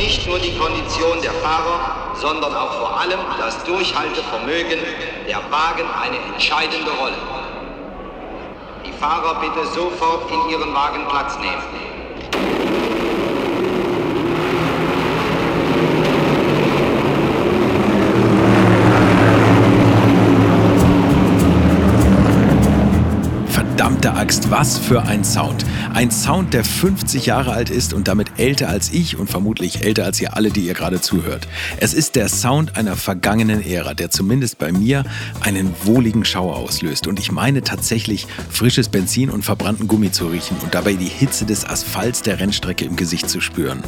nicht nur die Kondition der Fahrer, sondern auch vor allem das Durchhaltevermögen der Wagen eine entscheidende Rolle. Die Fahrer bitte sofort in ihren Wagen Platz nehmen. Verdammte Axt, was für ein Sound. Ein Sound, der 50 Jahre alt ist und damit älter als ich und vermutlich älter als ihr alle, die ihr gerade zuhört. Es ist der Sound einer vergangenen Ära, der zumindest bei mir einen wohligen Schauer auslöst. Und ich meine tatsächlich frisches Benzin und verbrannten Gummi zu riechen und dabei die Hitze des Asphalts der Rennstrecke im Gesicht zu spüren.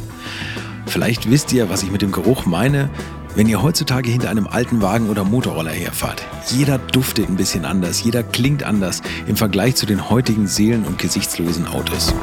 Vielleicht wisst ihr, was ich mit dem Geruch meine, wenn ihr heutzutage hinter einem alten Wagen oder Motorroller herfahrt, jeder duftet ein bisschen anders, jeder klingt anders im Vergleich zu den heutigen seelen- und gesichtslosen Autos.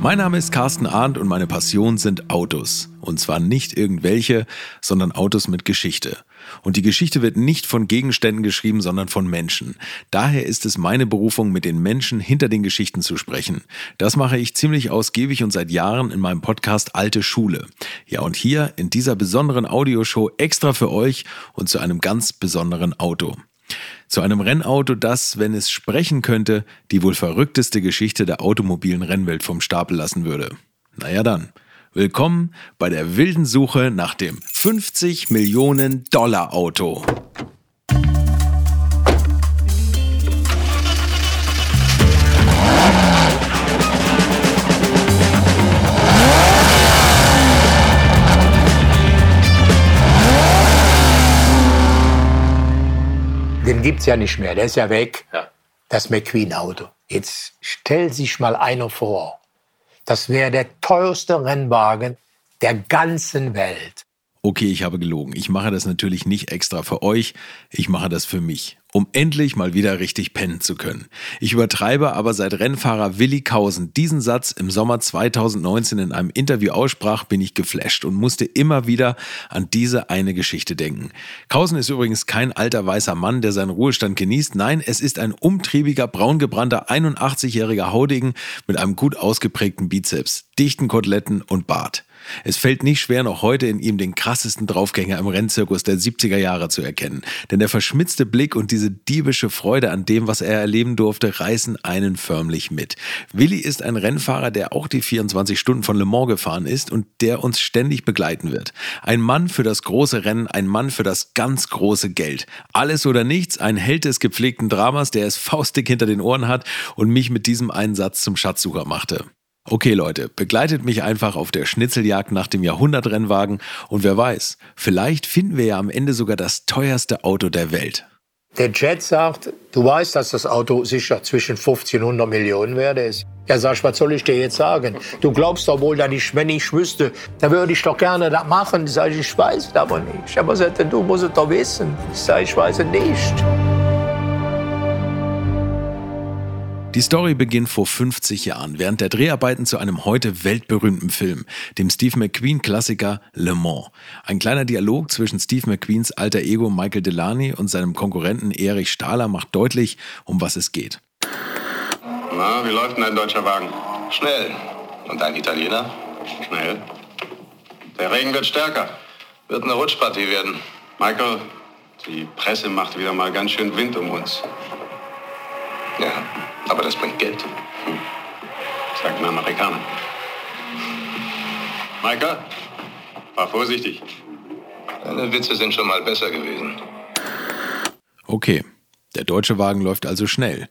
Mein Name ist Carsten Arndt und meine Passion sind Autos. Und zwar nicht irgendwelche, sondern Autos mit Geschichte. Und die Geschichte wird nicht von Gegenständen geschrieben, sondern von Menschen. Daher ist es meine Berufung, mit den Menschen hinter den Geschichten zu sprechen. Das mache ich ziemlich ausgiebig und seit Jahren in meinem Podcast Alte Schule. Ja, und hier in dieser besonderen Audioshow extra für euch und zu einem ganz besonderen Auto. Zu einem Rennauto, das, wenn es sprechen könnte, die wohl verrückteste Geschichte der automobilen Rennwelt vom Stapel lassen würde. Naja dann. Willkommen bei der wilden Suche nach dem 50 Millionen Dollar Auto. Den gibt's ja nicht mehr, der ist ja weg. Ja. Das McQueen-Auto. Jetzt stell sich mal einer vor, das wäre der teuerste Rennwagen der ganzen Welt. Okay, ich habe gelogen. Ich mache das natürlich nicht extra für euch, ich mache das für mich, um endlich mal wieder richtig pennen zu können. Ich übertreibe aber seit Rennfahrer Willi Kausen diesen Satz im Sommer 2019 in einem Interview aussprach, bin ich geflasht und musste immer wieder an diese eine Geschichte denken. Kausen ist übrigens kein alter weißer Mann, der seinen Ruhestand genießt. Nein, es ist ein umtriebiger, braungebrannter 81-jähriger Haudegen mit einem gut ausgeprägten Bizeps, dichten Koteletten und Bart. Es fällt nicht schwer, noch heute in ihm den krassesten Draufgänger im Rennzirkus der 70er Jahre zu erkennen. Denn der verschmitzte Blick und diese diebische Freude an dem, was er erleben durfte, reißen einen förmlich mit. Willi ist ein Rennfahrer, der auch die 24 Stunden von Le Mans gefahren ist und der uns ständig begleiten wird. Ein Mann für das große Rennen, ein Mann für das ganz große Geld. Alles oder nichts, ein Held des gepflegten Dramas, der es faustdick hinter den Ohren hat und mich mit diesem einen Satz zum Schatzsucher machte. Okay Leute, begleitet mich einfach auf der Schnitzeljagd nach dem Jahrhundertrennwagen und wer weiß, vielleicht finden wir ja am Ende sogar das teuerste Auto der Welt. Der Jet sagt, du weißt, dass das Auto sicher zwischen 15 und 100 Millionen wert ist. Ja, sag was soll ich dir jetzt sagen? Du glaubst doch wohl, dass ich, wenn ich wüsste, dann würde ich doch gerne das machen. Sag ich, ich weiß es aber nicht. Aber du musst es doch wissen. Ich sag, ich weiß es nicht. Die Story beginnt vor 50 Jahren, während der Dreharbeiten zu einem heute weltberühmten Film, dem Steve McQueen-Klassiker Le Mans. Ein kleiner Dialog zwischen Steve McQueens alter Ego Michael Delany und seinem Konkurrenten Erich Stahler macht deutlich, um was es geht. Na, wie läuft denn ein deutscher Wagen? Schnell. Und ein Italiener? Schnell. Der Regen wird stärker. Wird eine Rutschpartie werden. Michael, die Presse macht wieder mal ganz schön Wind um uns. Ja, aber das bringt Geld. Hm. Sagt ein Amerikaner. Michael, war vorsichtig. Deine Witze sind schon mal besser gewesen. Okay, der deutsche Wagen läuft also schnell.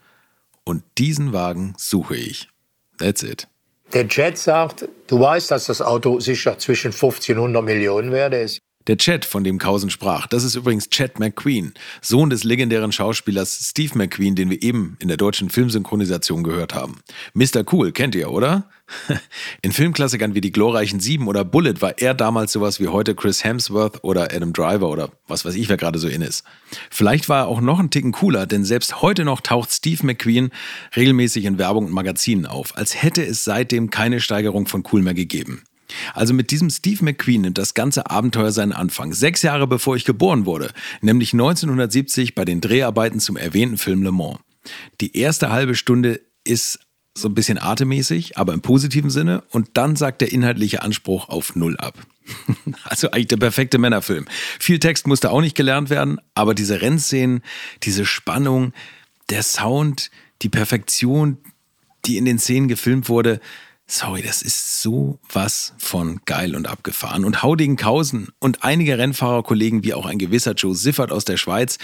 Und diesen Wagen suche ich. That's it. Der Jet sagt, du weißt, dass das Auto sicher zwischen 15 und 100 Millionen wert ist. Der Chat, von dem Kausen sprach, das ist übrigens Chad McQueen, Sohn des legendären Schauspielers Steve McQueen, den wir eben in der deutschen Filmsynchronisation gehört haben. Mr. Cool kennt ihr, oder? In Filmklassikern wie Die glorreichen Sieben oder Bullet war er damals sowas wie heute Chris Hemsworth oder Adam Driver oder was weiß ich, wer gerade so in ist. Vielleicht war er auch noch einen Ticken cooler, denn selbst heute noch taucht Steve McQueen regelmäßig in Werbung und Magazinen auf, als hätte es seitdem keine Steigerung von cool mehr gegeben. Also mit diesem Steve McQueen nimmt das ganze Abenteuer seinen Anfang. Sechs Jahre bevor ich geboren wurde, nämlich 1970 bei den Dreharbeiten zum erwähnten Film Le Mans. Die erste halbe Stunde ist so ein bisschen atemmäßig, aber im positiven Sinne. Und dann sagt der inhaltliche Anspruch auf Null ab. Also eigentlich der perfekte Männerfilm. Viel Text musste auch nicht gelernt werden, aber diese Rennszenen, diese Spannung, der Sound, die Perfektion, die in den Szenen gefilmt wurde, sorry, das ist so was von geil und abgefahren. Und Haudinghausen und einige Rennfahrerkollegen, wie auch ein gewisser Joe Siffert aus der Schweiz,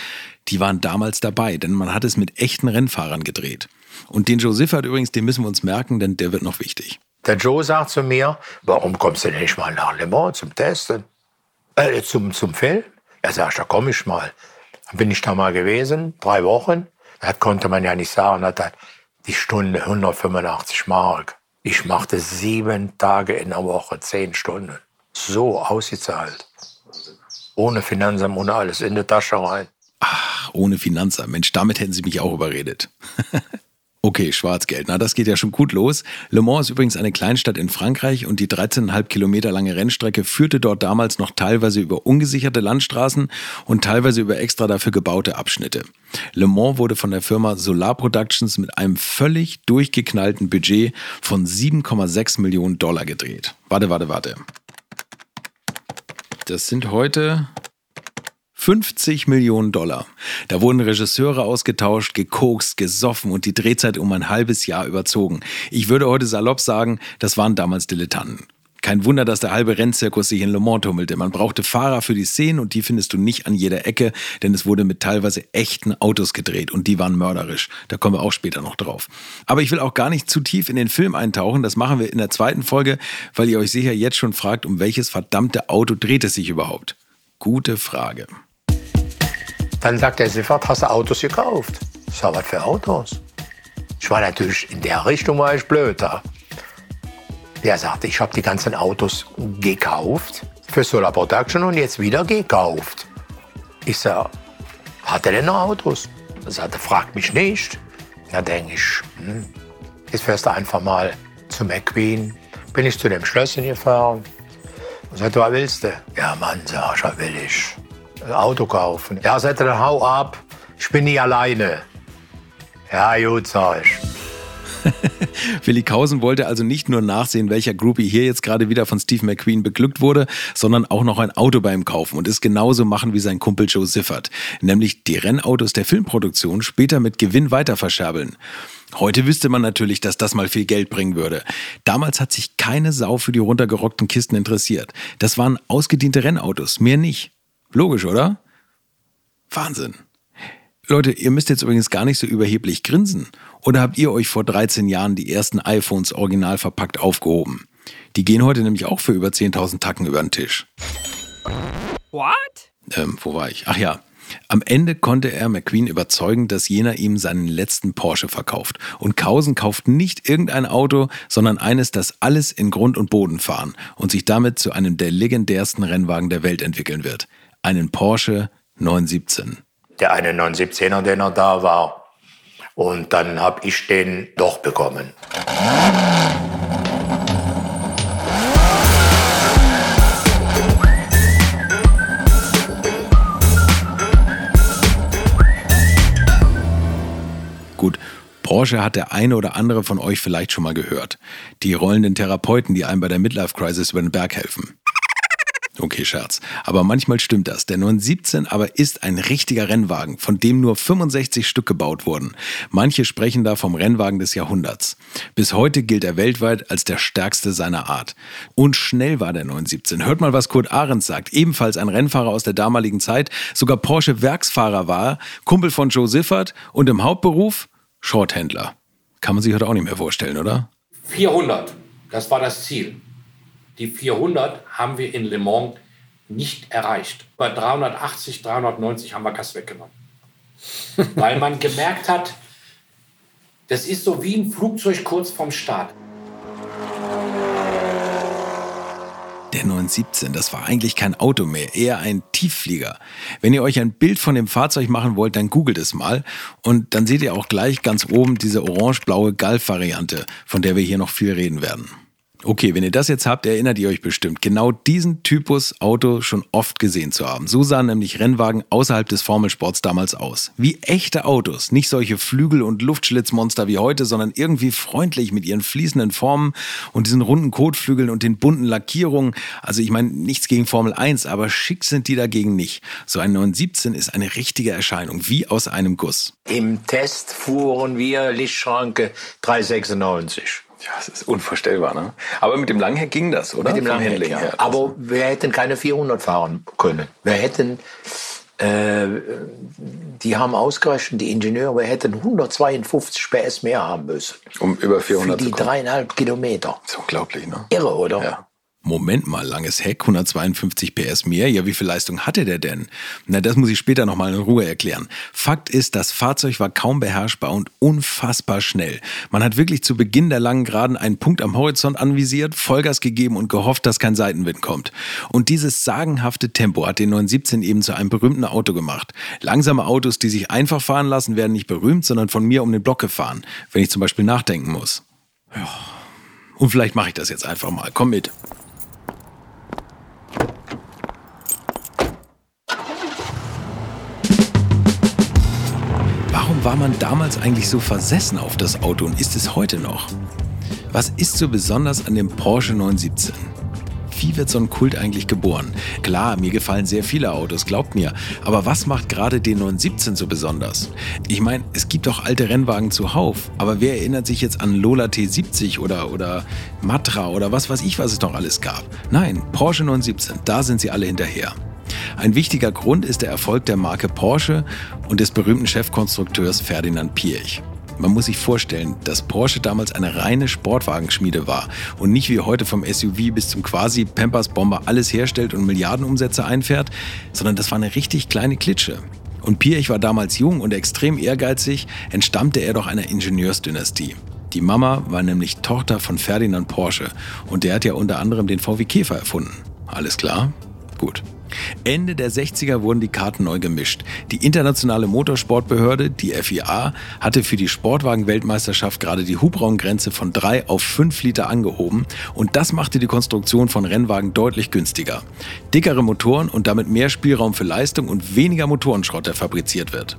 die waren damals dabei, denn man hat es mit echten Rennfahrern gedreht. Und den Joe Siffert übrigens, den müssen wir uns merken, denn der wird noch wichtig. Der Joe sagt zu mir, warum kommst du denn nicht mal nach Le Mans zum Testen? Äh, zum, zum Film? Ja, sag ich, da komme ich mal. Dann bin ich da mal gewesen, drei Wochen. Das konnte man ja nicht sagen. Das die Stunde 185 Mark. Ich machte sieben Tage in der Woche, zehn Stunden. So ausgezahlt. Ohne Finanzamt, ohne alles, in die Tasche rein. Ach, ohne Finanzamt. Mensch, damit hätten Sie mich auch überredet. Okay, Schwarzgeld. Na, das geht ja schon gut los. Le Mans ist übrigens eine Kleinstadt in Frankreich und die 13,5 Kilometer lange Rennstrecke führte dort damals noch teilweise über ungesicherte Landstraßen und teilweise über extra dafür gebaute Abschnitte. Le Mans wurde von der Firma Solar Productions mit einem völlig durchgeknallten Budget von 7,6 Millionen Dollar gedreht. Warte, warte, warte. Das sind heute 50 Millionen Dollar. Da wurden Regisseure ausgetauscht, gekokst, gesoffen und die Drehzeit um ein halbes Jahr überzogen. Ich würde heute salopp sagen, das waren damals Dilettanten. Kein Wunder, dass der halbe Rennzirkus sich in Le Mans tummelte. Man brauchte Fahrer für die Szenen und die findest du nicht an jeder Ecke, denn es wurde mit teilweise echten Autos gedreht und die waren mörderisch. Da kommen wir auch später noch drauf. Aber ich will auch gar nicht zu tief in den Film eintauchen. Das machen wir in der zweiten Folge, weil ihr euch sicher jetzt schon fragt, um welches verdammte Auto dreht es sich überhaupt? Gute Frage. Dann sagt der Siffert, hast du Autos gekauft? Ich sag, was für Autos? Ich war natürlich in der Richtung, war ich blöd da. Der sagte, ich habe die ganzen Autos gekauft für Solar Production und jetzt wieder gekauft. Ich sag, hat er denn noch Autos? Er sagte, fragt mich nicht. Da denke ich, hm, jetzt fährst du einfach mal zu McQueen. Bin ich zu dem Schlösschen gefahren. Und sagte, was willst du? Ja, Mann, sag ich, was will ich? Auto kaufen. Ja, sagt er, hau ab, ich bin nie alleine. Ja, gut, sag ich. Willi Kausen wollte also nicht nur nachsehen, welcher Groupie hier jetzt gerade wieder von Steve McQueen beglückt wurde, sondern auch noch ein Auto bei ihm kaufen und es genauso machen wie sein Kumpel Joe Siffert, nämlich die Rennautos der Filmproduktion später mit Gewinn weiter verscherbeln. Heute wüsste man natürlich, dass das mal viel Geld bringen würde. Damals hat sich keine Sau für die runtergerockten Kisten interessiert. Das waren ausgediente Rennautos, mehr nicht. Logisch, oder? Wahnsinn. Leute, ihr müsst jetzt übrigens gar nicht so überheblich grinsen. Oder habt ihr euch vor 13 Jahren die ersten iPhones original verpackt aufgehoben? Die gehen heute nämlich auch für über 10.000 Tacken über den Tisch. What? Ähm, wo war ich? Ach ja, am Ende konnte er McQueen überzeugen, dass jener ihm seinen letzten Porsche verkauft. Und Kausen kauft nicht irgendein Auto, sondern eines, das alles in Grund und Boden fahren und sich damit zu einem der legendärsten Rennwagen der Welt entwickeln wird. Einen Porsche 917. Der eine 917er, der noch da war. Und dann habe ich den doch bekommen. Gut, Porsche hat der eine oder andere von euch vielleicht schon mal gehört. Die rollenden Therapeuten, die einem bei der Midlife Crisis über den Berg helfen. Okay, Scherz. Aber manchmal stimmt das. Der 917 aber ist ein richtiger Rennwagen, von dem nur 65 Stück gebaut wurden. Manche sprechen da vom Rennwagen des Jahrhunderts. Bis heute gilt er weltweit als der stärkste seiner Art. Und schnell war der 917. Hört mal, was Kurt Ahrens sagt. Ebenfalls ein Rennfahrer aus der damaligen Zeit. Sogar Porsche Werksfahrer war, Kumpel von Joe Siffert und im Hauptberuf Shorthändler. Kann man sich heute auch nicht mehr vorstellen, oder? 400, das war das Ziel. Die 400 haben wir in Le Mans nicht erreicht. Bei 380, 390 haben wir Gas weggenommen. Weil man gemerkt hat, das ist so wie ein Flugzeug kurz vorm Start. Der 917, das war eigentlich kein Auto mehr, eher ein Tiefflieger. Wenn ihr euch ein Bild von dem Fahrzeug machen wollt, dann googelt es mal und dann seht ihr auch gleich ganz oben diese orange-blaue Golf-Variante, von der wir hier noch viel reden werden. Okay, wenn ihr das jetzt habt, erinnert ihr euch bestimmt, genau diesen Typus Auto schon oft gesehen zu haben. So sahen nämlich Rennwagen außerhalb des Formelsports damals aus. Wie echte Autos, nicht solche Flügel- und Luftschlitzmonster wie heute, sondern irgendwie freundlich mit ihren fließenden Formen und diesen runden Kotflügeln und den bunten Lackierungen. Also ich meine, nichts gegen Formel 1, aber schick sind die dagegen nicht. So ein 917 ist eine richtige Erscheinung, wie aus einem Guss. Im Test fuhren wir Lichtschranke 396. Ja, es ist unvorstellbar, ne? Aber mit dem Langheck ging das, oder? Mit dem Langheck, ja. her. Aber wir hätten keine 400 fahren können. Wir hätten, äh, die haben ausgerechnet, die Ingenieure, wir hätten 152 PS mehr haben müssen. um über Für 400 die zu kommen. dreieinhalb Kilometer. Das ist unglaublich, ne? Irre, oder? Ja. Moment mal, langes Heck, 152 PS mehr. Ja, wie viel Leistung hatte der denn? Na, das muss ich später nochmal in Ruhe erklären. Fakt ist, das Fahrzeug war kaum beherrschbar und unfassbar schnell. Man hat wirklich zu Beginn der langen Geraden einen Punkt am Horizont anvisiert, Vollgas gegeben und gehofft, dass kein Seitenwind kommt. Und dieses sagenhafte Tempo hat den 917 eben zu einem berühmten Auto gemacht. Langsame Autos, die sich einfach fahren lassen, werden nicht berühmt, sondern von mir um den Block gefahren, wenn ich zum Beispiel nachdenken muss. Ja. Und vielleicht mache ich das jetzt einfach mal. Komm mit. War man damals eigentlich so versessen auf das Auto und ist es heute noch? Was ist so besonders an dem Porsche 917? Wie wird so ein Kult eigentlich geboren? Klar, mir gefallen sehr viele Autos, glaubt mir. Aber was macht gerade den 917 so besonders? Ich meine, es gibt doch alte Rennwagen zuhauf. Aber wer erinnert sich jetzt an Lola T70 oder, oder Matra oder was weiß ich, was es noch alles gab? Nein, Porsche 917, da sind sie alle hinterher. Ein wichtiger Grund ist der Erfolg der Marke Porsche und des berühmten Chefkonstrukteurs Ferdinand Piech. Man muss sich vorstellen, dass Porsche damals eine reine Sportwagenschmiede war und nicht wie heute vom SUV bis zum quasi Pampers Bomber alles herstellt und Milliardenumsätze einfährt, sondern das war eine richtig kleine Klitsche. Und Piech war damals jung und extrem ehrgeizig, entstammte er doch einer Ingenieursdynastie. Die Mama war nämlich Tochter von Ferdinand Porsche und der hat ja unter anderem den VW Käfer erfunden. Alles klar? Gut. Ende der 60er wurden die Karten neu gemischt. Die internationale Motorsportbehörde, die FIA, hatte für die Sportwagen-Weltmeisterschaft gerade die Hubraumgrenze von 3 auf 5 Liter angehoben und das machte die Konstruktion von Rennwagen deutlich günstiger. Dickere Motoren und damit mehr Spielraum für Leistung und weniger Motorenschrott, der fabriziert wird.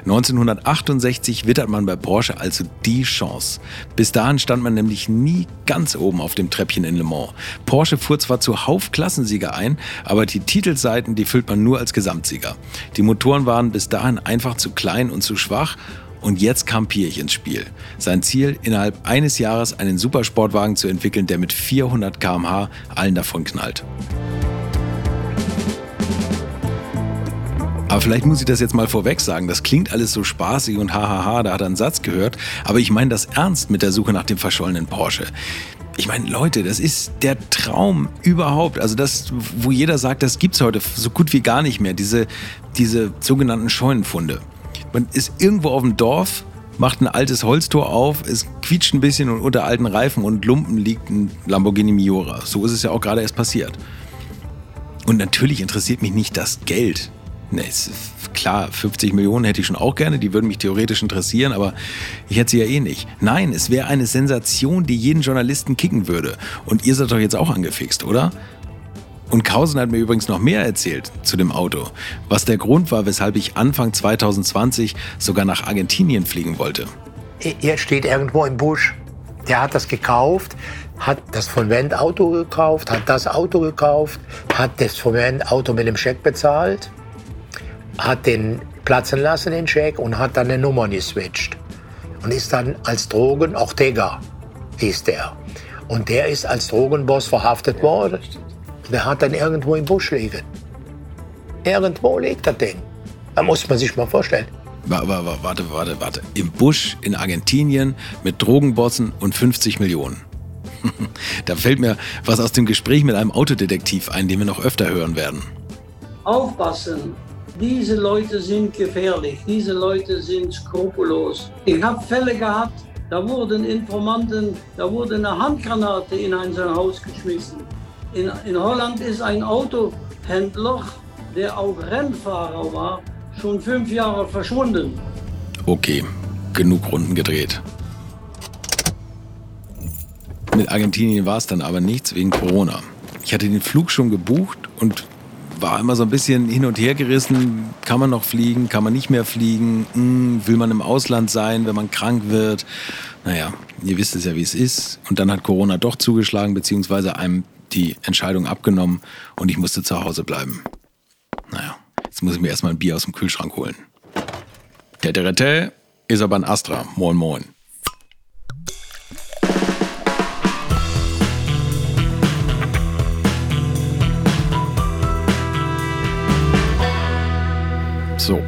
1968 wittert man bei Porsche also die Chance. Bis dahin stand man nämlich nie ganz oben auf dem Treppchen in Le Mans. Porsche fuhr zwar zuhauf Klassensieger ein, aber die Titelseiten, die füllt man nur als Gesamtsieger. Die Motoren waren bis dahin einfach zu klein und zu schwach und jetzt kam Piech ins Spiel. Sein Ziel, innerhalb eines Jahres einen Supersportwagen zu entwickeln, der mit 400 km/h allen davon knallt. Aber vielleicht muss ich das jetzt mal vorweg sagen. Das klingt alles so spaßig und hahaha, da hat er einen Satz gehört. Aber ich meine das ernst mit der Suche nach dem verschollenen Porsche. Ich meine, Leute, das ist der Traum überhaupt. Also das, wo jeder sagt, das gibt's heute so gut wie gar nicht mehr. Diese, diese sogenannten Scheunenfunde. Man ist irgendwo auf dem Dorf, macht ein altes Holztor auf, es quietscht ein bisschen und unter alten Reifen und Lumpen liegt ein Lamborghini Miura. So ist es ja auch gerade erst passiert. Und natürlich interessiert mich nicht das Geld. Ne, ist klar, 50 Millionen hätte ich schon auch gerne, die würden mich theoretisch interessieren, aber ich hätte sie ja eh nicht. Nein, es wäre eine Sensation, die jeden Journalisten kicken würde. Und ihr seid doch jetzt auch angefixt, oder? Und Kausen hat mir übrigens noch mehr erzählt zu dem Auto, was der Grund war, weshalb ich Anfang 2020 sogar nach Argentinien fliegen wollte. Er steht irgendwo im Busch. Der hat das gekauft, hat das von Wendt Auto gekauft, hat das Auto gekauft, hat das von Wendt Auto mit dem Scheck bezahlt, hat den platzen lassen, den Scheck, und hat dann eine Nummer geswitcht. Und ist dann als Drogen, Ortega hieß der. Und der ist als Drogenboss verhaftet worden. Der hat dann irgendwo im Busch liegen. Irgendwo liegt das Ding. Da muss man sich mal vorstellen. Wa- wa- wa- Warte, warte, warte. Im Busch in Argentinien mit Drogenbossen und 50 Millionen. da fällt mir was aus dem Gespräch mit einem Autodetektiv ein, den wir noch öfter hören werden. aufpassen. Diese Leute sind gefährlich, diese Leute sind skrupellos. Ich habe Fälle gehabt, da wurden Informanten, da wurde eine Handgranate in ein Haus geschmissen. In, in Holland ist ein Autohändler, der auch Rennfahrer war, schon fünf Jahre verschwunden. Okay, genug Runden gedreht. Mit Argentinien war es dann aber nichts wegen Corona. Ich hatte den Flug schon gebucht und war immer so ein bisschen hin und her gerissen. Kann man noch fliegen? Kann man nicht mehr fliegen? Hm, will man im Ausland sein, wenn man krank wird? Naja, ihr wisst es ja, wie es ist. Und dann hat Corona doch zugeschlagen, beziehungsweise einem die Entscheidung abgenommen und ich musste zu Hause bleiben. Naja, jetzt muss ich mir erstmal ein Bier aus dem Kühlschrank holen. Teterete ist aber ein Astra. Moin, moin. So.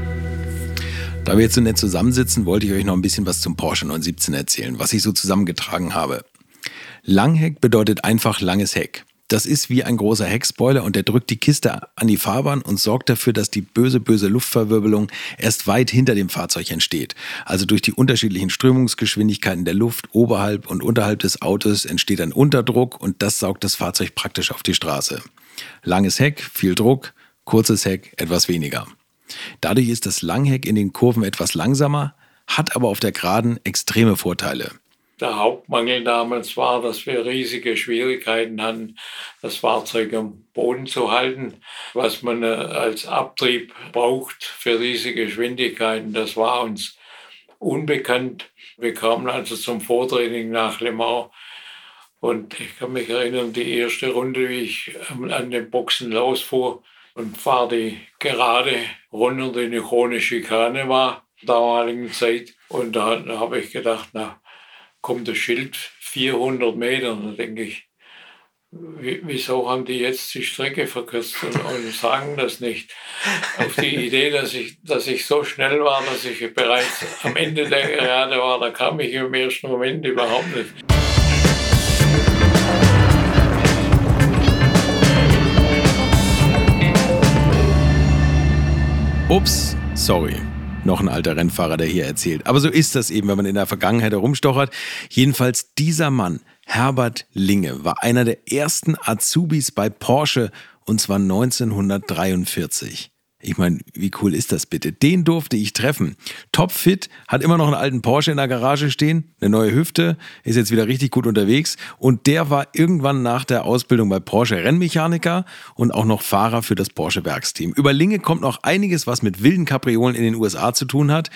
Da wir jetzt so nett zusammensitzen, wollte ich euch noch ein bisschen was zum Porsche 917 erzählen, was ich so zusammengetragen habe. Langheck bedeutet einfach langes Heck. Das ist wie ein großer Heckspoiler und der drückt die Kiste an die Fahrbahn und sorgt dafür, dass die böse, böse Luftverwirbelung erst weit hinter dem Fahrzeug entsteht. Also durch die unterschiedlichen Strömungsgeschwindigkeiten der Luft oberhalb und unterhalb des Autos entsteht ein Unterdruck und das saugt das Fahrzeug praktisch auf die Straße. Langes Heck, viel Druck, kurzes Heck, etwas weniger. Dadurch ist das Langheck in den Kurven etwas langsamer, hat aber auf der Geraden extreme Vorteile. Der Hauptmangel damals war, dass wir riesige Schwierigkeiten hatten, das Fahrzeug am Boden zu halten. Was man äh, als Abtrieb braucht für riesige Geschwindigkeiten, das war uns unbekannt. Wir kamen also zum Vortraining nach Le Mans und ich kann mich erinnern, die erste Runde, wie ich an den Boxen losfuhr, und fahre die gerade runter, die eine ohne Schikane war, damaligen Zeit. Und da, da habe ich gedacht, na, kommt das Schild 400 Meter. Da denke ich, wieso haben die jetzt die Strecke verkürzt und, und, sagen das nicht? Auf die Idee, dass ich, dass ich so schnell war, dass ich bereits am Ende der Gerade war, da kam ich im ersten Moment überhaupt nicht. Ups, sorry. Noch ein alter Rennfahrer, der hier erzählt. Aber so ist das eben, wenn man in der Vergangenheit herumstochert. Jedenfalls dieser Mann, Herbert Linge, war einer der ersten Azubis bei Porsche und zwar 1943. Ich meine, wie cool ist das bitte? Den durfte ich treffen. Topfit, hat immer noch einen alten Porsche in der Garage stehen, eine neue Hüfte, ist jetzt wieder richtig gut unterwegs. Und der war irgendwann nach der Ausbildung bei Porsche Rennmechaniker und auch noch Fahrer für das Porsche Werksteam. Über Linge kommt noch einiges, was mit wilden Kapriolen in den USA zu tun hat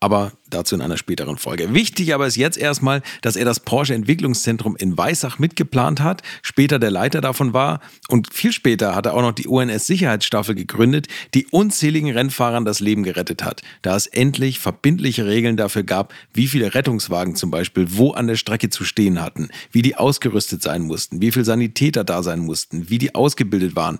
aber dazu in einer späteren Folge. Wichtig aber ist jetzt erstmal, dass er das Porsche Entwicklungszentrum in Weissach mitgeplant hat, später der Leiter davon war und viel später hat er auch noch die UNS Sicherheitsstaffel gegründet, die unzähligen Rennfahrern das Leben gerettet hat, da es endlich verbindliche Regeln dafür gab, wie viele Rettungswagen zum Beispiel wo an der Strecke zu stehen hatten, wie die ausgerüstet sein mussten, wie viele Sanitäter da sein mussten, wie die ausgebildet waren.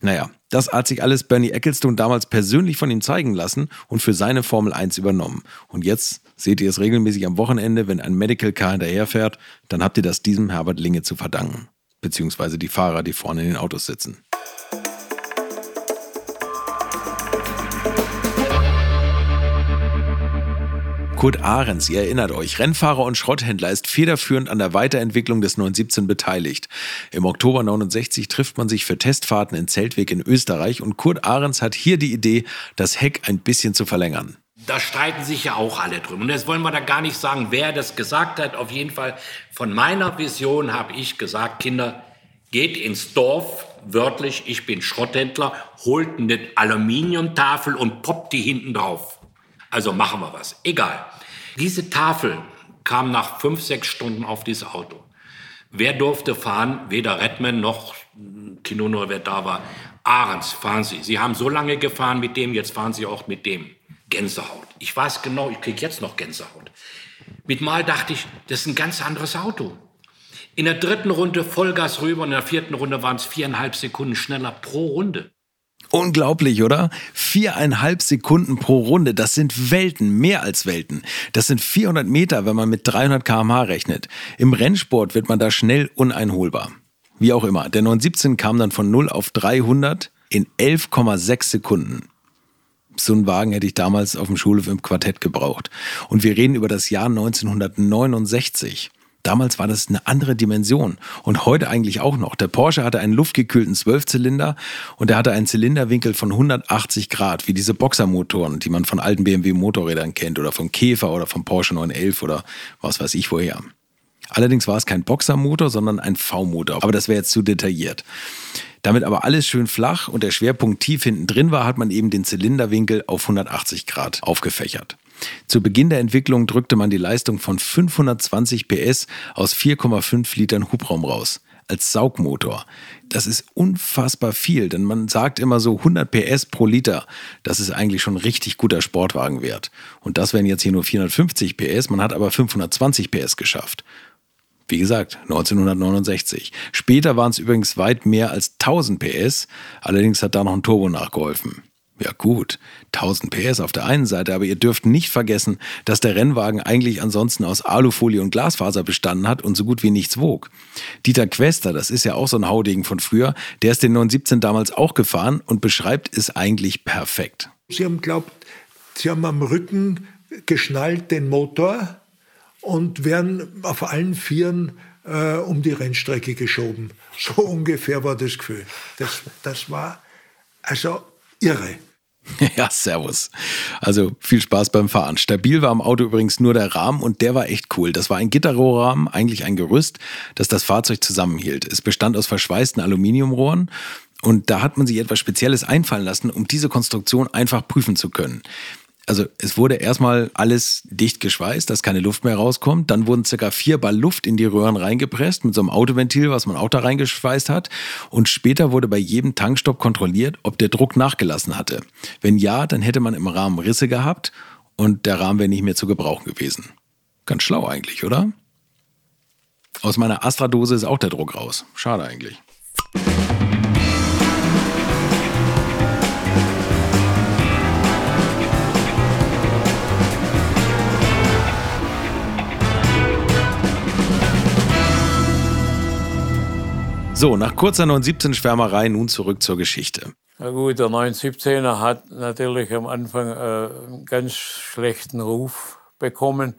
Naja, das hat sich alles Bernie Ecclestone damals persönlich von ihm zeigen lassen und für seine Formel 1 übernommen. Und jetzt seht ihr es regelmäßig am Wochenende, wenn ein Medical Car hinterherfährt, dann habt ihr das diesem Herbert Linge zu verdanken. Beziehungsweise die Fahrer, die vorne in den Autos sitzen. Kurt Ahrens, ihr erinnert euch, Rennfahrer und Schrotthändler, ist federführend an der Weiterentwicklung des 917 beteiligt. Im Oktober 69 trifft man sich für Testfahrten in Zeltweg in Österreich und Kurt Ahrens hat hier die Idee, das Heck ein bisschen zu verlängern. Da streiten sich ja auch alle drüber. Und jetzt wollen wir da gar nicht sagen, wer das gesagt hat. Auf jeden Fall von meiner Vision habe ich gesagt, Kinder, geht ins Dorf, wörtlich, ich bin Schrotthändler, holt eine Aluminiumtafel und poppt die hinten drauf. Also machen wir was. Egal. Diese Tafel kam nach fünf, sechs Stunden auf dieses Auto. Wer durfte fahren? Weder Redman noch Kino, nur wer da war. Ahrens, fahren Sie. Sie haben so lange gefahren mit dem, jetzt fahren Sie auch mit dem. Gänsehaut. Ich weiß genau, ich kriege jetzt noch Gänsehaut. Mit Mal dachte ich, das ist ein ganz anderes Auto. In der dritten Runde Vollgas rüber, in der vierten Runde waren es viereinhalb Sekunden schneller pro Runde. Unglaublich, oder? Viereinhalb Sekunden pro Runde, das sind Welten, mehr als Welten. Das sind 400 Meter, wenn man mit 300 km/h rechnet. Im Rennsport wird man da schnell uneinholbar. Wie auch immer, der 917 kam dann von 0 auf 300 in 11,6 Sekunden. So einen Wagen hätte ich damals auf dem Schulhof im Quartett gebraucht. Und wir reden über das Jahr 1969. Damals war das eine andere Dimension und heute eigentlich auch noch. Der Porsche hatte einen luftgekühlten Zwölfzylinder und er hatte einen Zylinderwinkel von 180 Grad, wie diese Boxermotoren, die man von alten BMW Motorrädern kennt oder vom Käfer oder vom Porsche 911 oder was weiß ich woher. Allerdings war es kein Boxermotor, sondern ein V-Motor. Aber das wäre jetzt zu detailliert. Damit aber alles schön flach und der Schwerpunkt tief hinten drin war, hat man eben den Zylinderwinkel auf 180 Grad aufgefächert. Zu Beginn der Entwicklung drückte man die Leistung von 520 PS aus 4,5 Litern Hubraum raus als Saugmotor. Das ist unfassbar viel, denn man sagt immer so 100 PS pro Liter. Das ist eigentlich schon richtig guter Sportwagenwert. Und das wären jetzt hier nur 450 PS, man hat aber 520 PS geschafft. Wie gesagt, 1969. Später waren es übrigens weit mehr als 1000 PS, allerdings hat da noch ein Turbo nachgeholfen. Ja gut, 1000 PS auf der einen Seite, aber ihr dürft nicht vergessen, dass der Rennwagen eigentlich ansonsten aus Alufolie und Glasfaser bestanden hat und so gut wie nichts wog. Dieter Quester, das ist ja auch so ein Haudegen von früher, der ist den 917 damals auch gefahren und beschreibt es eigentlich perfekt. Sie haben glaubt, Sie haben am Rücken geschnallt den Motor und werden auf allen Vieren äh, um die Rennstrecke geschoben. So ungefähr war das Gefühl. Das, das war also irre. Ja, servus. Also viel Spaß beim Fahren. Stabil war am Auto übrigens nur der Rahmen und der war echt cool. Das war ein Gitterrohrrahmen, eigentlich ein Gerüst, das das Fahrzeug zusammenhielt. Es bestand aus verschweißten Aluminiumrohren und da hat man sich etwas Spezielles einfallen lassen, um diese Konstruktion einfach prüfen zu können. Also es wurde erstmal alles dicht geschweißt, dass keine Luft mehr rauskommt. Dann wurden circa vier Ball Luft in die Röhren reingepresst mit so einem Autoventil, was man auch da reingeschweißt hat. Und später wurde bei jedem Tankstopp kontrolliert, ob der Druck nachgelassen hatte. Wenn ja, dann hätte man im Rahmen Risse gehabt und der Rahmen wäre nicht mehr zu gebrauchen gewesen. Ganz schlau eigentlich, oder? Aus meiner Astra-Dose ist auch der Druck raus. Schade eigentlich. So, nach kurzer 917-Schwärmerei nun zurück zur Geschichte. Na gut, der 917er hat natürlich am Anfang äh, einen ganz schlechten Ruf bekommen.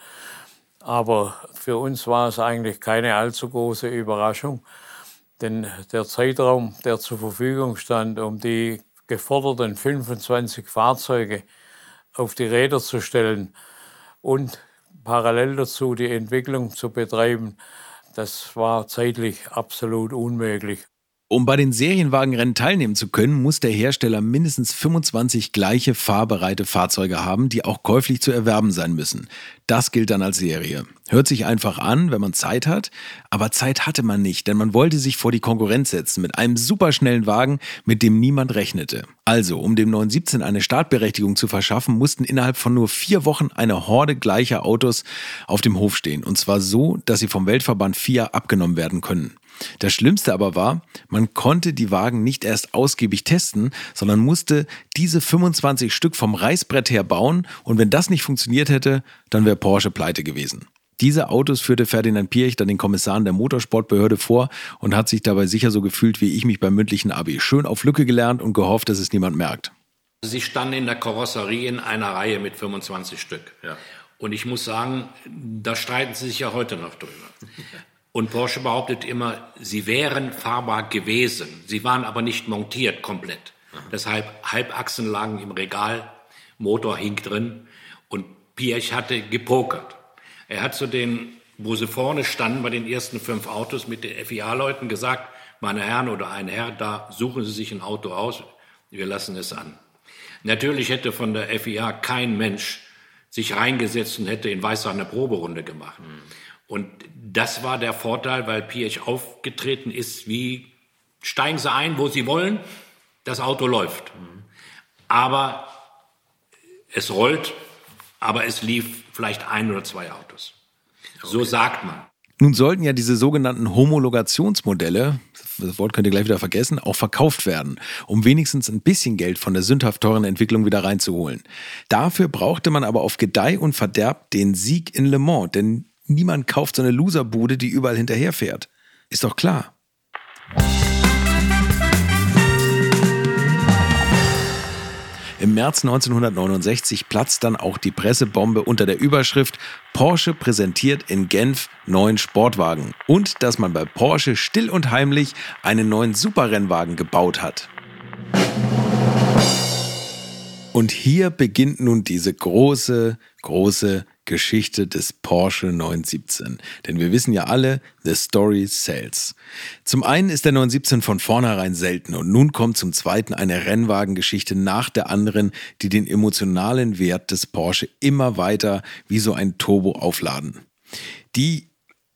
Aber für uns war es eigentlich keine allzu große Überraschung. Denn der Zeitraum, der zur Verfügung stand, um die geforderten 25 Fahrzeuge auf die Räder zu stellen und parallel dazu die Entwicklung zu betreiben, das war zeitlich absolut unmöglich. Um bei den Serienwagenrennen teilnehmen zu können, muss der Hersteller mindestens 25 gleiche fahrbereite Fahrzeuge haben, die auch käuflich zu erwerben sein müssen. Das gilt dann als Serie. Hört sich einfach an, wenn man Zeit hat, aber Zeit hatte man nicht, denn man wollte sich vor die Konkurrenz setzen mit einem superschnellen Wagen, mit dem niemand rechnete. Also, um dem 917 eine Startberechtigung zu verschaffen, mussten innerhalb von nur vier Wochen eine Horde gleicher Autos auf dem Hof stehen. Und zwar so, dass sie vom Weltverband FIA abgenommen werden können. Das Schlimmste aber war, man konnte die Wagen nicht erst ausgiebig testen, sondern musste diese 25 Stück vom Reißbrett her bauen und wenn das nicht funktioniert hätte, dann wäre Porsche pleite gewesen. Diese Autos führte Ferdinand Pirch dann den Kommissaren der Motorsportbehörde vor und hat sich dabei sicher so gefühlt wie ich mich beim mündlichen Abi. Schön auf Lücke gelernt und gehofft, dass es niemand merkt. Sie standen in der Karosserie in einer Reihe mit 25 Stück. Ja. Und ich muss sagen, da streiten sie sich ja heute noch drüber. Und Porsche behauptet immer, sie wären fahrbar gewesen. Sie waren aber nicht montiert komplett. Deshalb Halbachsen lagen im Regal, Motor hing drin und Piech hatte gepokert. Er hat zu den, wo sie vorne standen, bei den ersten fünf Autos mit den FIA-Leuten gesagt, meine Herren oder ein Herr, da suchen Sie sich ein Auto aus, wir lassen es an. Natürlich hätte von der FIA kein Mensch sich reingesetzt und hätte in Weißer eine Proberunde gemacht. Mhm. Und das war der Vorteil, weil Piech aufgetreten ist, wie steigen Sie ein, wo Sie wollen, das Auto läuft. Aber es rollt, aber es lief vielleicht ein oder zwei Autos. Okay. So sagt man. Nun sollten ja diese sogenannten Homologationsmodelle, das Wort könnt ihr gleich wieder vergessen, auch verkauft werden, um wenigstens ein bisschen Geld von der sündhaft teuren Entwicklung wieder reinzuholen. Dafür brauchte man aber auf Gedeih und Verderb den Sieg in Le Mans, denn Niemand kauft so eine Loserbude, die überall hinterherfährt. Ist doch klar. Im März 1969 platzt dann auch die Pressebombe unter der Überschrift Porsche präsentiert in Genf neuen Sportwagen und dass man bei Porsche still und heimlich einen neuen Superrennwagen gebaut hat. Und hier beginnt nun diese große, große Geschichte des Porsche 917. Denn wir wissen ja alle, the story sells. Zum einen ist der 917 von vornherein selten und nun kommt zum zweiten eine Rennwagengeschichte nach der anderen, die den emotionalen Wert des Porsche immer weiter wie so ein Turbo aufladen. Die,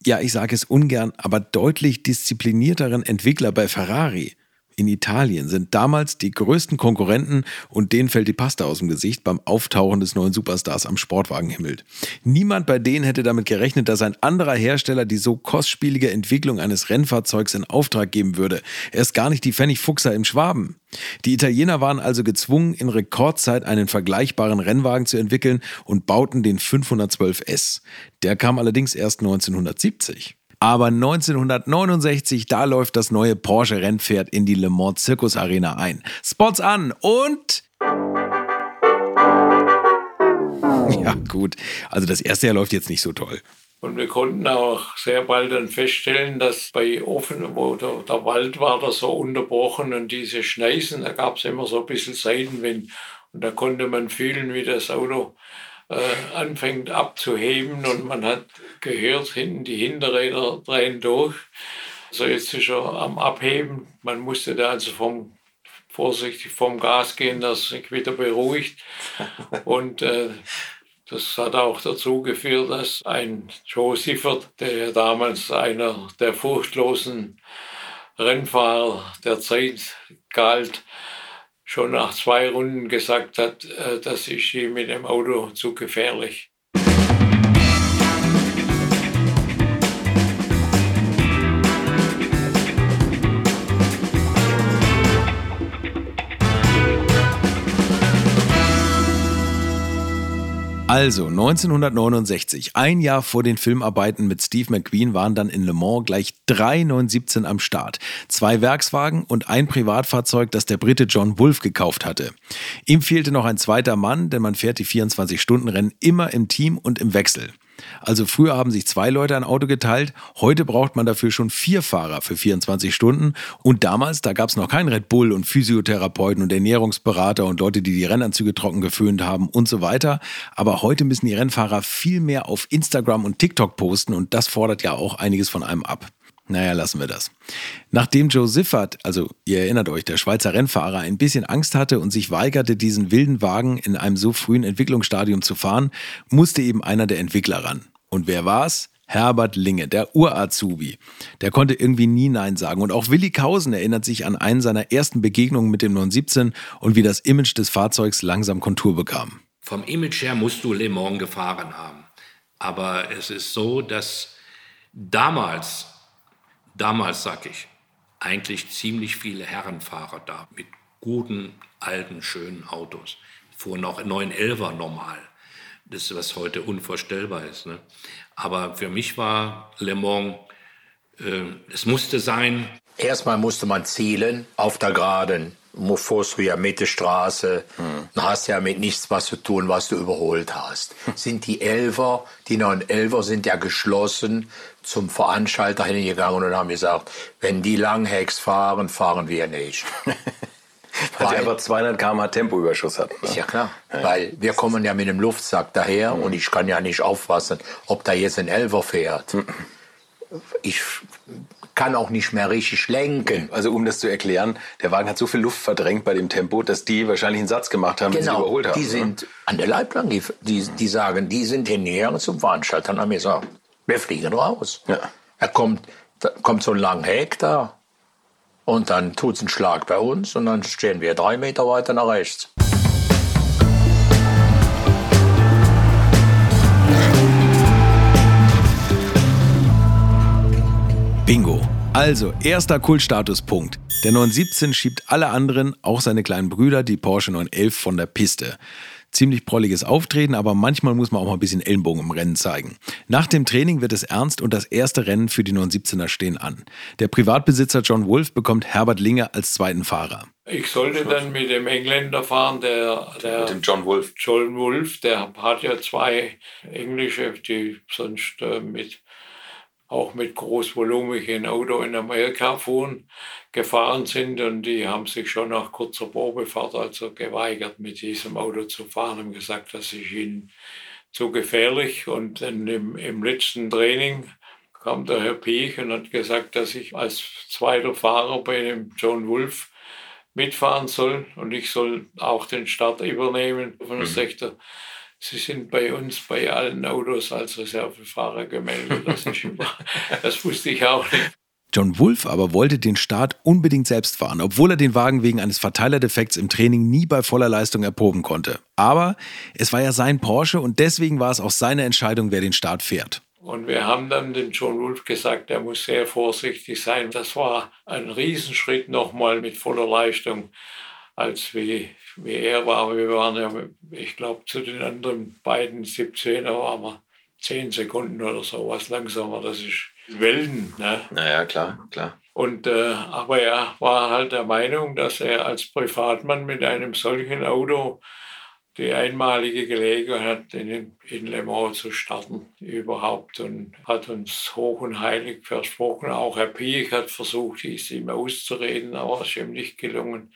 ja, ich sage es ungern, aber deutlich disziplinierteren Entwickler bei Ferrari in Italien sind damals die größten Konkurrenten und denen fällt die Pasta aus dem Gesicht beim Auftauchen des neuen Superstars am Sportwagenhimmel. Niemand bei denen hätte damit gerechnet, dass ein anderer Hersteller die so kostspielige Entwicklung eines Rennfahrzeugs in Auftrag geben würde. Erst gar nicht die Pfennigfuchser im Schwaben. Die Italiener waren also gezwungen, in Rekordzeit einen vergleichbaren Rennwagen zu entwickeln und bauten den 512S. Der kam allerdings erst 1970. Aber 1969, da läuft das neue Porsche Rennpferd in die Le Mans Circus Arena ein. Spots an und ja, gut. Also das erste Jahr läuft jetzt nicht so toll. Und wir konnten auch sehr bald dann feststellen, dass bei offen, wo der, der Wald war, da so unterbrochen und diese Schneisen, da gab es immer so ein bisschen Seitenwind. Und da konnte man fühlen, wie das Auto äh, anfängt abzuheben und man hat gehört, hinten die Hinterräder drehen durch. So jetzt ist er am Abheben. Man musste da also vom, vorsichtig vom Gas gehen, dass sich wieder beruhigt. Und äh, das hat auch dazu geführt, dass ein Joe Siffert, der damals einer der furchtlosen Rennfahrer der Zeit galt, schon nach zwei Runden gesagt hat, äh, das ist hier mit dem Auto zu gefährlich. Also 1969, ein Jahr vor den Filmarbeiten mit Steve McQueen, waren dann in Le Mans gleich drei 917 am Start. Zwei Werkswagen und ein Privatfahrzeug, das der Brite John Wolfe gekauft hatte. Ihm fehlte noch ein zweiter Mann, denn man fährt die 24-Stunden-Rennen immer im Team und im Wechsel. Also früher haben sich zwei Leute ein Auto geteilt, heute braucht man dafür schon vier Fahrer für 24 Stunden. Und damals, da gab es noch keinen Red Bull und Physiotherapeuten und Ernährungsberater und Leute, die die Rennanzüge trocken geföhnt haben und so weiter. Aber heute müssen die Rennfahrer viel mehr auf Instagram und TikTok posten und das fordert ja auch einiges von einem ab. Naja, lassen wir das. Nachdem Joe Siffert, also ihr erinnert euch, der Schweizer Rennfahrer, ein bisschen Angst hatte und sich weigerte, diesen wilden Wagen in einem so frühen Entwicklungsstadium zu fahren, musste eben einer der Entwickler ran. Und wer war's? Herbert Linge, der Urazubi. Der konnte irgendwie nie Nein sagen. Und auch Willi Kausen erinnert sich an einen seiner ersten Begegnungen mit dem 917 und wie das Image des Fahrzeugs langsam Kontur bekam. Vom Image her musst du Le Mans gefahren haben. Aber es ist so, dass damals damals, sag ich, eigentlich ziemlich viele Herrenfahrer da mit guten, alten, schönen Autos. Fuhren auch 911er normal. Das ist, was heute unvorstellbar ist. Ne? Aber für mich war Le Mans, äh, es musste sein. Erstmal musste man zielen auf der Geraden ja Mittelstraße, hm. dann hast du ja mit nichts was zu tun, was du überholt hast. Sind die Elfer, die neuen Elfer sind ja geschlossen zum Veranstalter hingegangen und haben gesagt, wenn die Langhecks fahren, fahren wir nicht. Weil, sie einfach 200 km Tempoüberschuss hatten. Ne? Ja klar, ja. weil wir kommen ja mit dem Luftsack daher mhm. und ich kann ja nicht aufpassen, ob da jetzt ein Elfer fährt. Mhm. Ich kann auch nicht mehr richtig lenken. Also um das zu erklären, der Wagen hat so viel Luft verdrängt bei dem Tempo, dass die wahrscheinlich einen Satz gemacht haben, genau, wenn sie überholt haben. Die sind an der Leitplanke, die, die, die sagen, die sind hierher zum Veranstalter und haben gesagt, wir fliegen raus. Ja. Er kommt, kommt so ein langer Heck da und dann tut es einen Schlag bei uns und dann stehen wir drei Meter weiter nach rechts. Bingo. Also, erster Kultstatuspunkt. Der 917 schiebt alle anderen, auch seine kleinen Brüder, die Porsche 911 von der Piste. Ziemlich prolliges Auftreten, aber manchmal muss man auch mal ein bisschen Ellenbogen im Rennen zeigen. Nach dem Training wird es ernst und das erste Rennen für die 917er stehen an. Der Privatbesitzer John Wolf bekommt Herbert Linger als zweiten Fahrer. Ich sollte dann mit dem Engländer fahren, der, der mit dem John Wolf. John Wolf, der hat ja zwei Englische, die sonst äh, mit auch mit großvolumigen Auto in Amerika fuhren, gefahren sind und die haben sich schon nach kurzer Probefahrt also geweigert, mit diesem Auto zu fahren und gesagt, dass ich ihnen zu gefährlich. Und dann im, im letzten Training kam der Herr Piech und hat gesagt, dass ich als zweiter Fahrer bei dem John Wolf mitfahren soll und ich soll auch den Start übernehmen. Und dann mhm. sagt er, Sie sind bei uns bei allen Autos als Reservefahrer gemeldet. Das, das wusste ich auch nicht. John Wolf aber wollte den Start unbedingt selbst fahren, obwohl er den Wagen wegen eines Verteilerdefekts im Training nie bei voller Leistung erproben konnte. Aber es war ja sein Porsche und deswegen war es auch seine Entscheidung, wer den Start fährt. Und wir haben dann den John Wolf gesagt, er muss sehr vorsichtig sein. Das war ein Riesenschritt nochmal mit voller Leistung, als wie, wie er war. Wir waren ja, ich glaube, zu den anderen beiden 17er waren wir 10 Sekunden oder so was langsamer. Das ist Welten. Ne? Naja, klar, klar. Und, äh, aber er war halt der Meinung, dass er als Privatmann mit einem solchen Auto die einmalige Gelegenheit hat, in, in Le Mans zu starten überhaupt und hat uns hoch und heilig versprochen. Auch Herr Piech hat versucht, es ihm auszureden, aber es ist ihm nicht gelungen,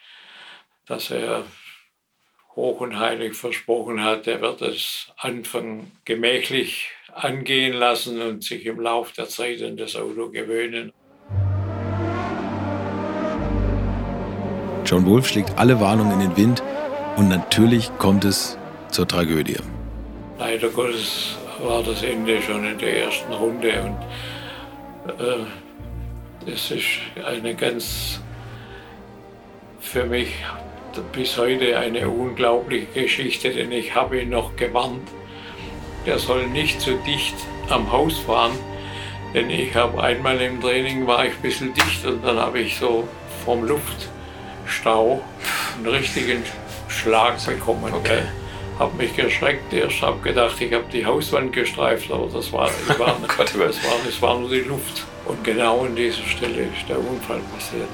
dass er hoch und heilig versprochen hat, er wird es anfangen gemächlich angehen lassen und sich im Laufe der Zeit an das Auto gewöhnen. John Wolf schlägt alle Warnungen in den Wind und natürlich kommt es zur Tragödie. Leider Gottes war das Ende schon in der ersten Runde und äh, das ist eine ganz für mich bis heute eine unglaubliche Geschichte, denn ich habe ihn noch gewarnt der soll nicht so dicht am Haus fahren. Denn ich habe einmal im Training war ich ein bisschen dicht und dann habe ich so vom Luftstau einen richtigen Schlag bekommen. Okay. Habe mich erschreckt, erst habe gedacht, ich habe die Hauswand gestreift, aber das war, ich war, oh Gott, das, war, das war nur die Luft. Und genau an dieser Stelle ist der Unfall passiert.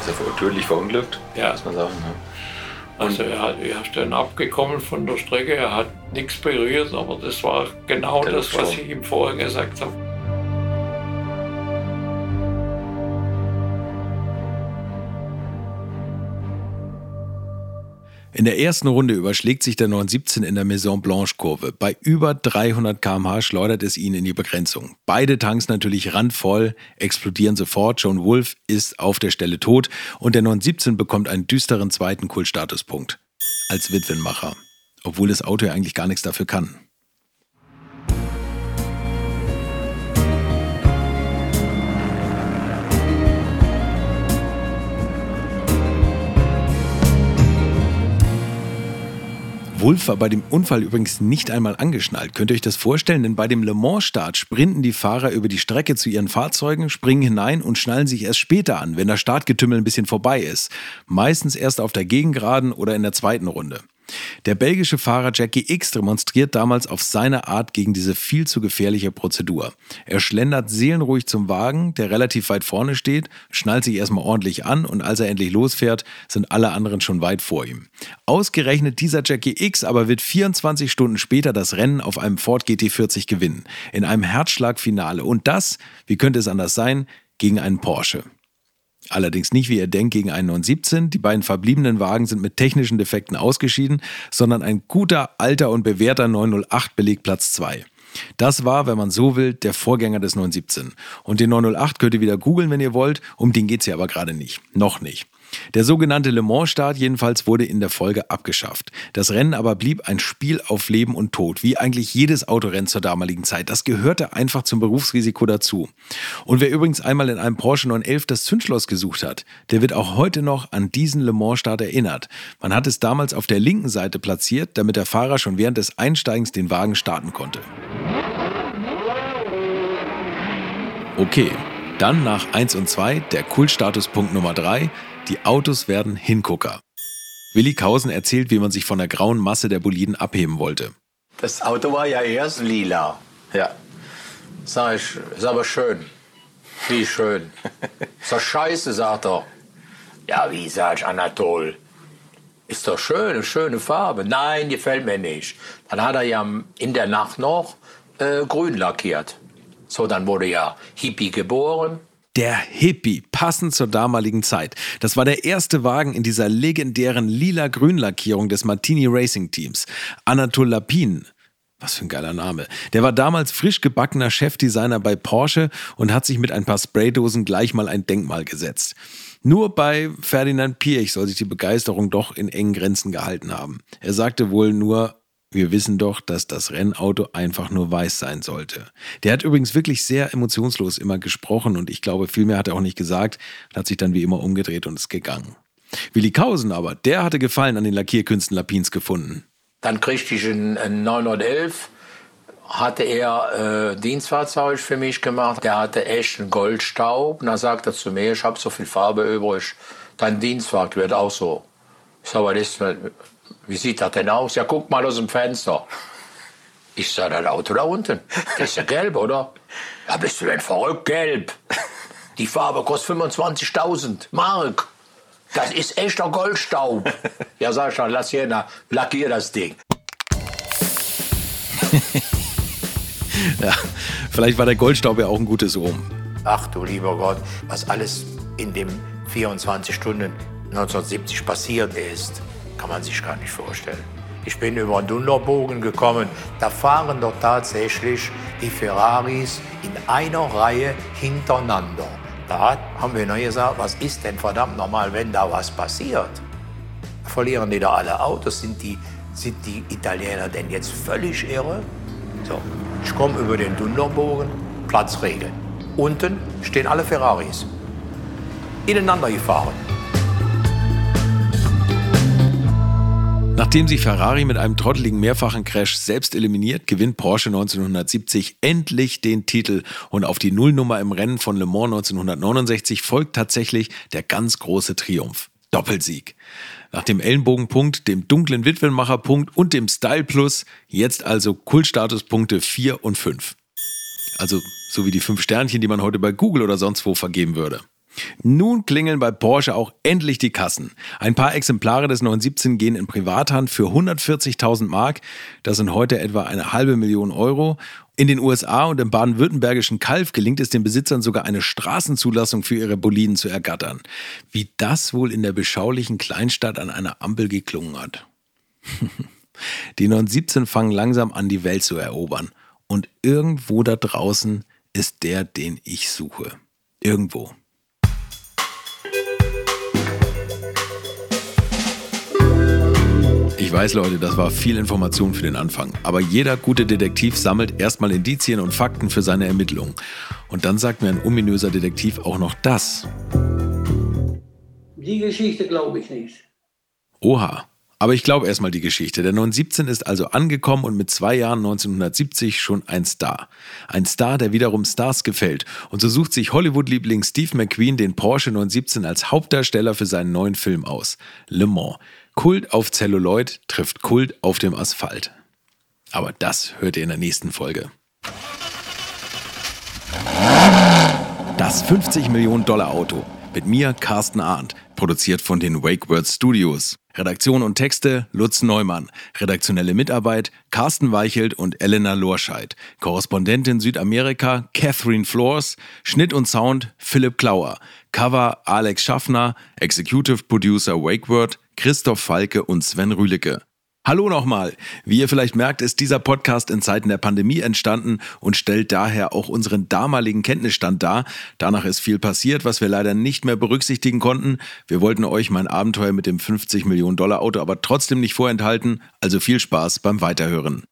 Ist er tödlich verunglückt? Ja. Muss man sagen. Ne? Also er, hat, er ist dann abgekommen von der Strecke, er hat nichts berührt, aber das war genau das, was ich ihm vorher gesagt habe. In der ersten Runde überschlägt sich der 917 in der Maison Blanche Kurve. Bei über 300 km/h schleudert es ihn in die Begrenzung. Beide Tanks natürlich randvoll, explodieren sofort. John Wolf ist auf der Stelle tot und der 917 bekommt einen düsteren zweiten Kultstatuspunkt. Als Witwenmacher. Obwohl das Auto ja eigentlich gar nichts dafür kann. Wulff war bei dem Unfall übrigens nicht einmal angeschnallt. Könnt ihr euch das vorstellen? Denn bei dem Le Mans-Start sprinten die Fahrer über die Strecke zu ihren Fahrzeugen, springen hinein und schnallen sich erst später an, wenn das Startgetümmel ein bisschen vorbei ist. Meistens erst auf der Gegengraden oder in der zweiten Runde. Der belgische Fahrer Jackie X demonstriert damals auf seine Art gegen diese viel zu gefährliche Prozedur. Er schlendert seelenruhig zum Wagen, der relativ weit vorne steht, schnallt sich erstmal ordentlich an und als er endlich losfährt, sind alle anderen schon weit vor ihm. Ausgerechnet dieser Jackie X aber wird 24 Stunden später das Rennen auf einem Ford GT40 gewinnen. In einem Herzschlagfinale. Und das, wie könnte es anders sein, gegen einen Porsche. Allerdings nicht, wie ihr denkt, gegen einen 917. Die beiden verbliebenen Wagen sind mit technischen Defekten ausgeschieden, sondern ein guter, alter und bewährter 908 belegt Platz 2. Das war, wenn man so will, der Vorgänger des 917. Und den 908 könnt ihr wieder googeln, wenn ihr wollt. Um den geht es ja aber gerade nicht. Noch nicht. Der sogenannte Le Mans-Start jedenfalls wurde in der Folge abgeschafft. Das Rennen aber blieb ein Spiel auf Leben und Tod, wie eigentlich jedes Autorennen zur damaligen Zeit. Das gehörte einfach zum Berufsrisiko dazu. Und wer übrigens einmal in einem Porsche 911 das Zündschloss gesucht hat, der wird auch heute noch an diesen Le Mans-Start erinnert. Man hat es damals auf der linken Seite platziert, damit der Fahrer schon während des Einsteigens den Wagen starten konnte. Okay, dann nach 1 und 2 der Kultstatuspunkt Nummer 3, die Autos werden Hingucker. Willi Kausen erzählt, wie man sich von der grauen Masse der Boliden abheben wollte. Das Auto war ja erst lila. Ja. Sag ich, ist aber schön. Wie schön. ist doch scheiße, sagt er. Ja, wie, sag ich, Anatol. Ist doch schön, eine schöne Farbe. Nein, gefällt mir nicht. Dann hat er ja in der Nacht noch äh, grün lackiert. So, dann wurde ja Hippie geboren. Der Hippie, passend zur damaligen Zeit. Das war der erste Wagen in dieser legendären lila-grün Lackierung des Martini Racing Teams. Anatol Lapin, Was für ein geiler Name. Der war damals frisch gebackener Chefdesigner bei Porsche und hat sich mit ein paar Spraydosen gleich mal ein Denkmal gesetzt. Nur bei Ferdinand Piech soll sich die Begeisterung doch in engen Grenzen gehalten haben. Er sagte wohl nur, wir wissen doch, dass das Rennauto einfach nur weiß sein sollte. Der hat übrigens wirklich sehr emotionslos immer gesprochen und ich glaube, viel mehr hat er auch nicht gesagt, hat sich dann wie immer umgedreht und ist gegangen. Willi Kausen aber, der hatte Gefallen an den Lackierkünsten Lapins gefunden. Dann kriegte ich ein, ein 911, hatte er äh, Dienstfahrzeug für mich gemacht. Der hatte echt einen Goldstaub. Und dann sagt er zu mir, ich habe so viel Farbe übrig, dein Dienstwagen wird auch so. Ich sage, ist, wie sieht das denn aus? Ja, guck mal aus dem Fenster. Ich sage, das Auto da unten, das ist ja gelb, oder? Ja, bist du denn verrückt, gelb? Die Farbe kostet 25.000 Mark. Das ist echter Goldstaub. Ja, sag schon, lass hier, na, lackier das Ding. ja, vielleicht war der Goldstaub ja auch ein gutes Ohm. Ach du lieber Gott, was alles in den 24 Stunden 1970 passiert ist, kann man sich gar nicht vorstellen. Ich bin über den Dunderbogen gekommen. Da fahren doch tatsächlich die Ferraris in einer Reihe hintereinander. Da haben wir noch gesagt, was ist denn verdammt normal, wenn da was passiert? Verlieren die da alle Autos? Sind die, sind die Italiener denn jetzt völlig irre? So, ich komme über den Dunderbogen, Platzregel. Unten stehen alle Ferraris. Ineinander gefahren. Nachdem sich Ferrari mit einem trotteligen mehrfachen Crash selbst eliminiert, gewinnt Porsche 1970 endlich den Titel und auf die Nullnummer im Rennen von Le Mans 1969 folgt tatsächlich der ganz große Triumph. Doppelsieg. Nach dem Ellenbogenpunkt, dem dunklen Witwenmacherpunkt und dem Style Plus jetzt also Kultstatuspunkte 4 und 5. Also so wie die fünf Sternchen, die man heute bei Google oder sonst wo vergeben würde. Nun klingeln bei Porsche auch endlich die Kassen. Ein paar Exemplare des 917 gehen in Privathand für 140.000 Mark. Das sind heute etwa eine halbe Million Euro. In den USA und im baden-württembergischen Kalf gelingt es den Besitzern sogar eine Straßenzulassung für ihre Boliden zu ergattern. Wie das wohl in der beschaulichen Kleinstadt an einer Ampel geklungen hat. die 917 fangen langsam an, die Welt zu erobern. Und irgendwo da draußen ist der, den ich suche. Irgendwo. Ich weiß, Leute, das war viel Information für den Anfang. Aber jeder gute Detektiv sammelt erstmal Indizien und Fakten für seine Ermittlungen. Und dann sagt mir ein ominöser Detektiv auch noch das. Die Geschichte glaube ich nicht. Oha. Aber ich glaube erstmal die Geschichte. Der 917 ist also angekommen und mit zwei Jahren 1970 schon ein Star. Ein Star, der wiederum Stars gefällt. Und so sucht sich Hollywood-Liebling Steve McQueen den Porsche 917 als Hauptdarsteller für seinen neuen Film aus. Le Mans. Kult auf Celluloid trifft Kult auf dem Asphalt. Aber das hört ihr in der nächsten Folge. Das 50 Millionen Dollar Auto. Mit mir, Carsten Arndt. Produziert von den Wake Words Studios. Redaktion und Texte Lutz Neumann. Redaktionelle Mitarbeit Carsten Weichelt und Elena Lorscheid. Korrespondentin Südamerika Catherine Flores. Schnitt und Sound Philipp Klauer. Cover Alex Schaffner. Executive Producer Wakeword Christoph Falke und Sven Rühlicke. Hallo nochmal. Wie ihr vielleicht merkt, ist dieser Podcast in Zeiten der Pandemie entstanden und stellt daher auch unseren damaligen Kenntnisstand dar. Danach ist viel passiert, was wir leider nicht mehr berücksichtigen konnten. Wir wollten euch mein Abenteuer mit dem 50 Millionen Dollar Auto aber trotzdem nicht vorenthalten, also viel Spaß beim Weiterhören.